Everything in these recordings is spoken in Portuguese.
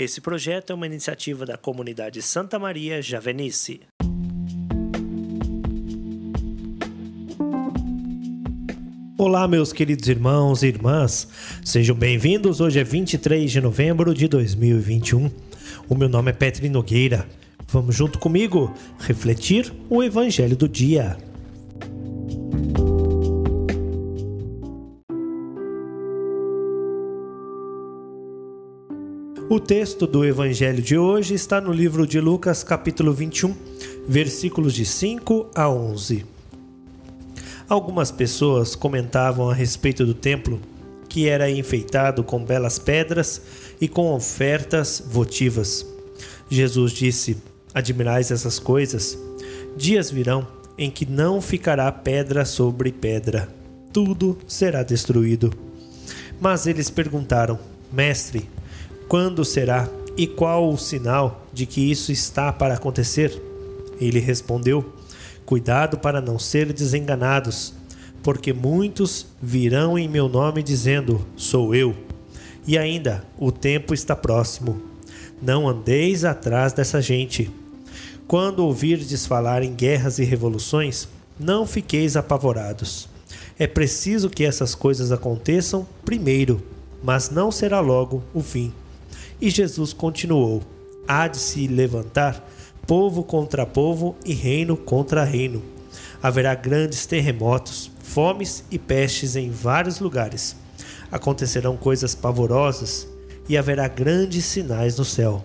Esse projeto é uma iniciativa da comunidade Santa Maria Javenice. Olá, meus queridos irmãos e irmãs, sejam bem-vindos. Hoje é 23 de novembro de 2021. O meu nome é Petri Nogueira. Vamos junto comigo refletir o Evangelho do dia. O texto do evangelho de hoje está no livro de Lucas, capítulo 21, versículos de 5 a 11. Algumas pessoas comentavam a respeito do templo que era enfeitado com belas pedras e com ofertas votivas. Jesus disse: Admirais essas coisas? Dias virão em que não ficará pedra sobre pedra, tudo será destruído. Mas eles perguntaram: Mestre, quando será e qual o sinal de que isso está para acontecer? Ele respondeu: Cuidado para não ser desenganados, porque muitos virão em meu nome dizendo: Sou eu. E ainda, o tempo está próximo. Não andeis atrás dessa gente. Quando ouvirdes falar em guerras e revoluções, não fiqueis apavorados. É preciso que essas coisas aconteçam primeiro, mas não será logo o fim. E Jesus continuou: Há de se levantar povo contra povo e reino contra reino. Haverá grandes terremotos, fomes e pestes em vários lugares. Acontecerão coisas pavorosas e haverá grandes sinais no céu.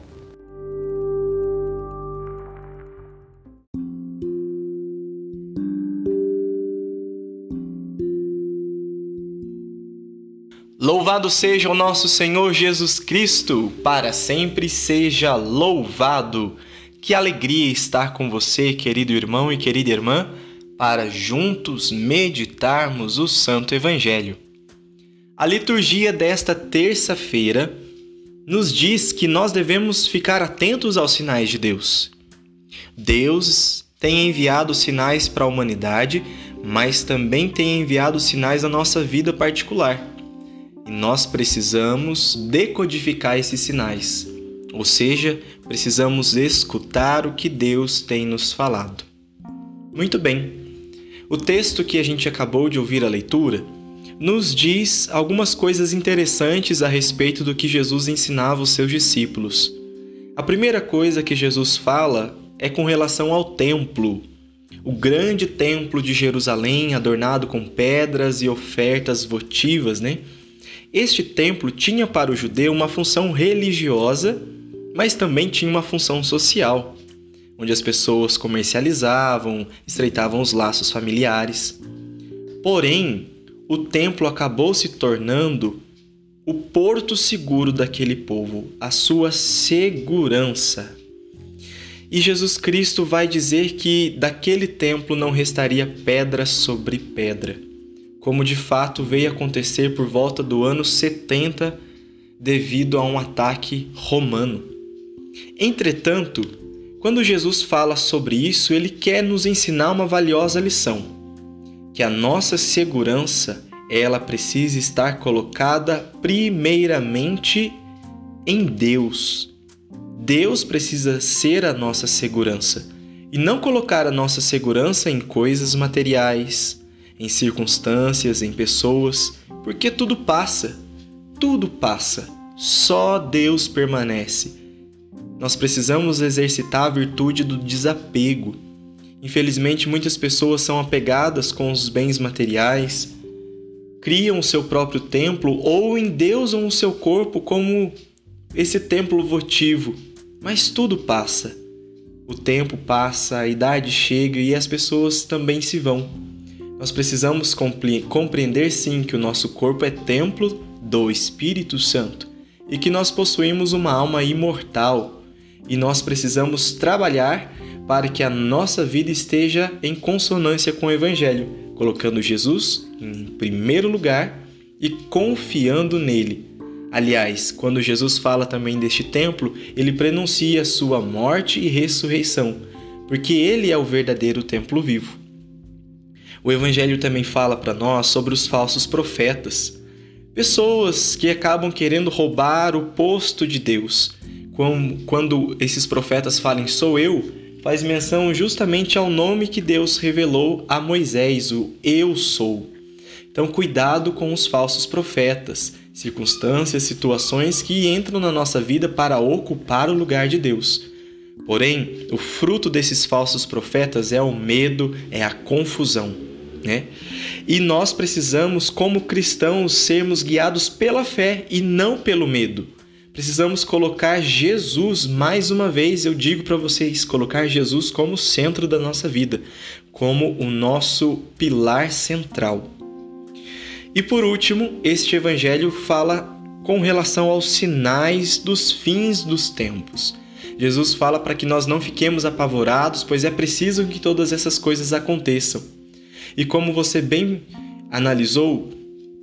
Louvado seja o nosso Senhor Jesus Cristo, para sempre seja louvado. Que alegria estar com você, querido irmão e querida irmã, para juntos meditarmos o Santo Evangelho. A liturgia desta terça-feira nos diz que nós devemos ficar atentos aos sinais de Deus. Deus tem enviado sinais para a humanidade, mas também tem enviado sinais à nossa vida particular. E nós precisamos decodificar esses sinais, ou seja, precisamos escutar o que Deus tem nos falado. Muito bem, o texto que a gente acabou de ouvir a leitura nos diz algumas coisas interessantes a respeito do que Jesus ensinava os seus discípulos. A primeira coisa que Jesus fala é com relação ao templo, o grande templo de Jerusalém, adornado com pedras e ofertas votivas, né? Este templo tinha para o judeu uma função religiosa, mas também tinha uma função social, onde as pessoas comercializavam, estreitavam os laços familiares. Porém, o templo acabou se tornando o porto seguro daquele povo, a sua segurança. E Jesus Cristo vai dizer que daquele templo não restaria pedra sobre pedra como de fato veio acontecer por volta do ano 70 devido a um ataque romano. Entretanto, quando Jesus fala sobre isso, ele quer nos ensinar uma valiosa lição: que a nossa segurança, ela precisa estar colocada primeiramente em Deus. Deus precisa ser a nossa segurança e não colocar a nossa segurança em coisas materiais, em circunstâncias, em pessoas, porque tudo passa. Tudo passa. Só Deus permanece. Nós precisamos exercitar a virtude do desapego. Infelizmente, muitas pessoas são apegadas com os bens materiais, criam o seu próprio templo ou endeusam o seu corpo como esse templo votivo. Mas tudo passa. O tempo passa, a idade chega e as pessoas também se vão. Nós precisamos compreender sim que o nosso corpo é templo do Espírito Santo e que nós possuímos uma alma imortal e nós precisamos trabalhar para que a nossa vida esteja em consonância com o Evangelho, colocando Jesus em primeiro lugar e confiando nele. Aliás, quando Jesus fala também deste templo, ele prenuncia sua morte e ressurreição, porque ele é o verdadeiro templo vivo. O Evangelho também fala para nós sobre os falsos profetas, pessoas que acabam querendo roubar o posto de Deus, quando esses profetas falem sou eu, faz menção justamente ao nome que Deus revelou a Moisés, o eu sou. Então, cuidado com os falsos profetas, circunstâncias, situações que entram na nossa vida para ocupar o lugar de Deus. Porém, o fruto desses falsos profetas é o medo, é a confusão. Né? E nós precisamos, como cristãos, sermos guiados pela fé e não pelo medo. Precisamos colocar Jesus, mais uma vez eu digo para vocês, colocar Jesus como centro da nossa vida, como o nosso pilar central. E por último, este evangelho fala com relação aos sinais dos fins dos tempos. Jesus fala para que nós não fiquemos apavorados, pois é preciso que todas essas coisas aconteçam. E como você bem analisou,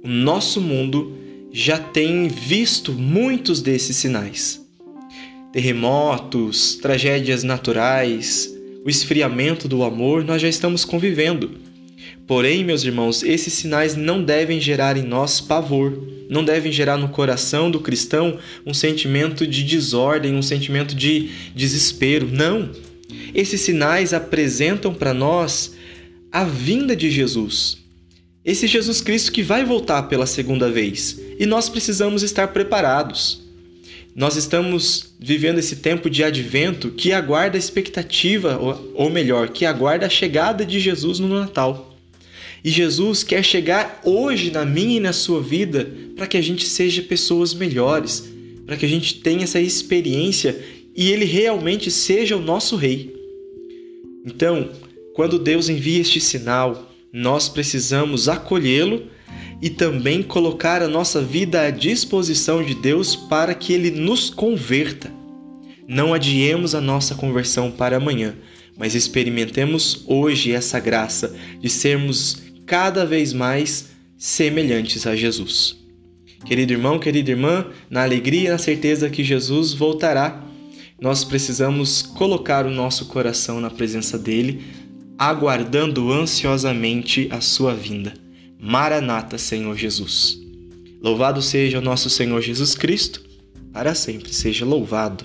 o nosso mundo já tem visto muitos desses sinais. Terremotos, tragédias naturais, o esfriamento do amor, nós já estamos convivendo. Porém, meus irmãos, esses sinais não devem gerar em nós pavor, não devem gerar no coração do cristão um sentimento de desordem, um sentimento de desespero. Não! Esses sinais apresentam para nós a vinda de Jesus. Esse Jesus Cristo que vai voltar pela segunda vez e nós precisamos estar preparados. Nós estamos vivendo esse tempo de advento que aguarda a expectativa, ou melhor, que aguarda a chegada de Jesus no Natal. E Jesus quer chegar hoje na minha e na sua vida para que a gente seja pessoas melhores, para que a gente tenha essa experiência e ele realmente seja o nosso rei. Então, quando Deus envia este sinal, nós precisamos acolhê-lo e também colocar a nossa vida à disposição de Deus para que ele nos converta. Não adiemos a nossa conversão para amanhã, mas experimentemos hoje essa graça de sermos cada vez mais semelhantes a Jesus. Querido irmão, querida irmã, na alegria e na certeza que Jesus voltará, nós precisamos colocar o nosso coração na presença dele aguardando ansiosamente a sua vinda. Maranata, Senhor Jesus. Louvado seja o nosso Senhor Jesus Cristo, para sempre seja louvado.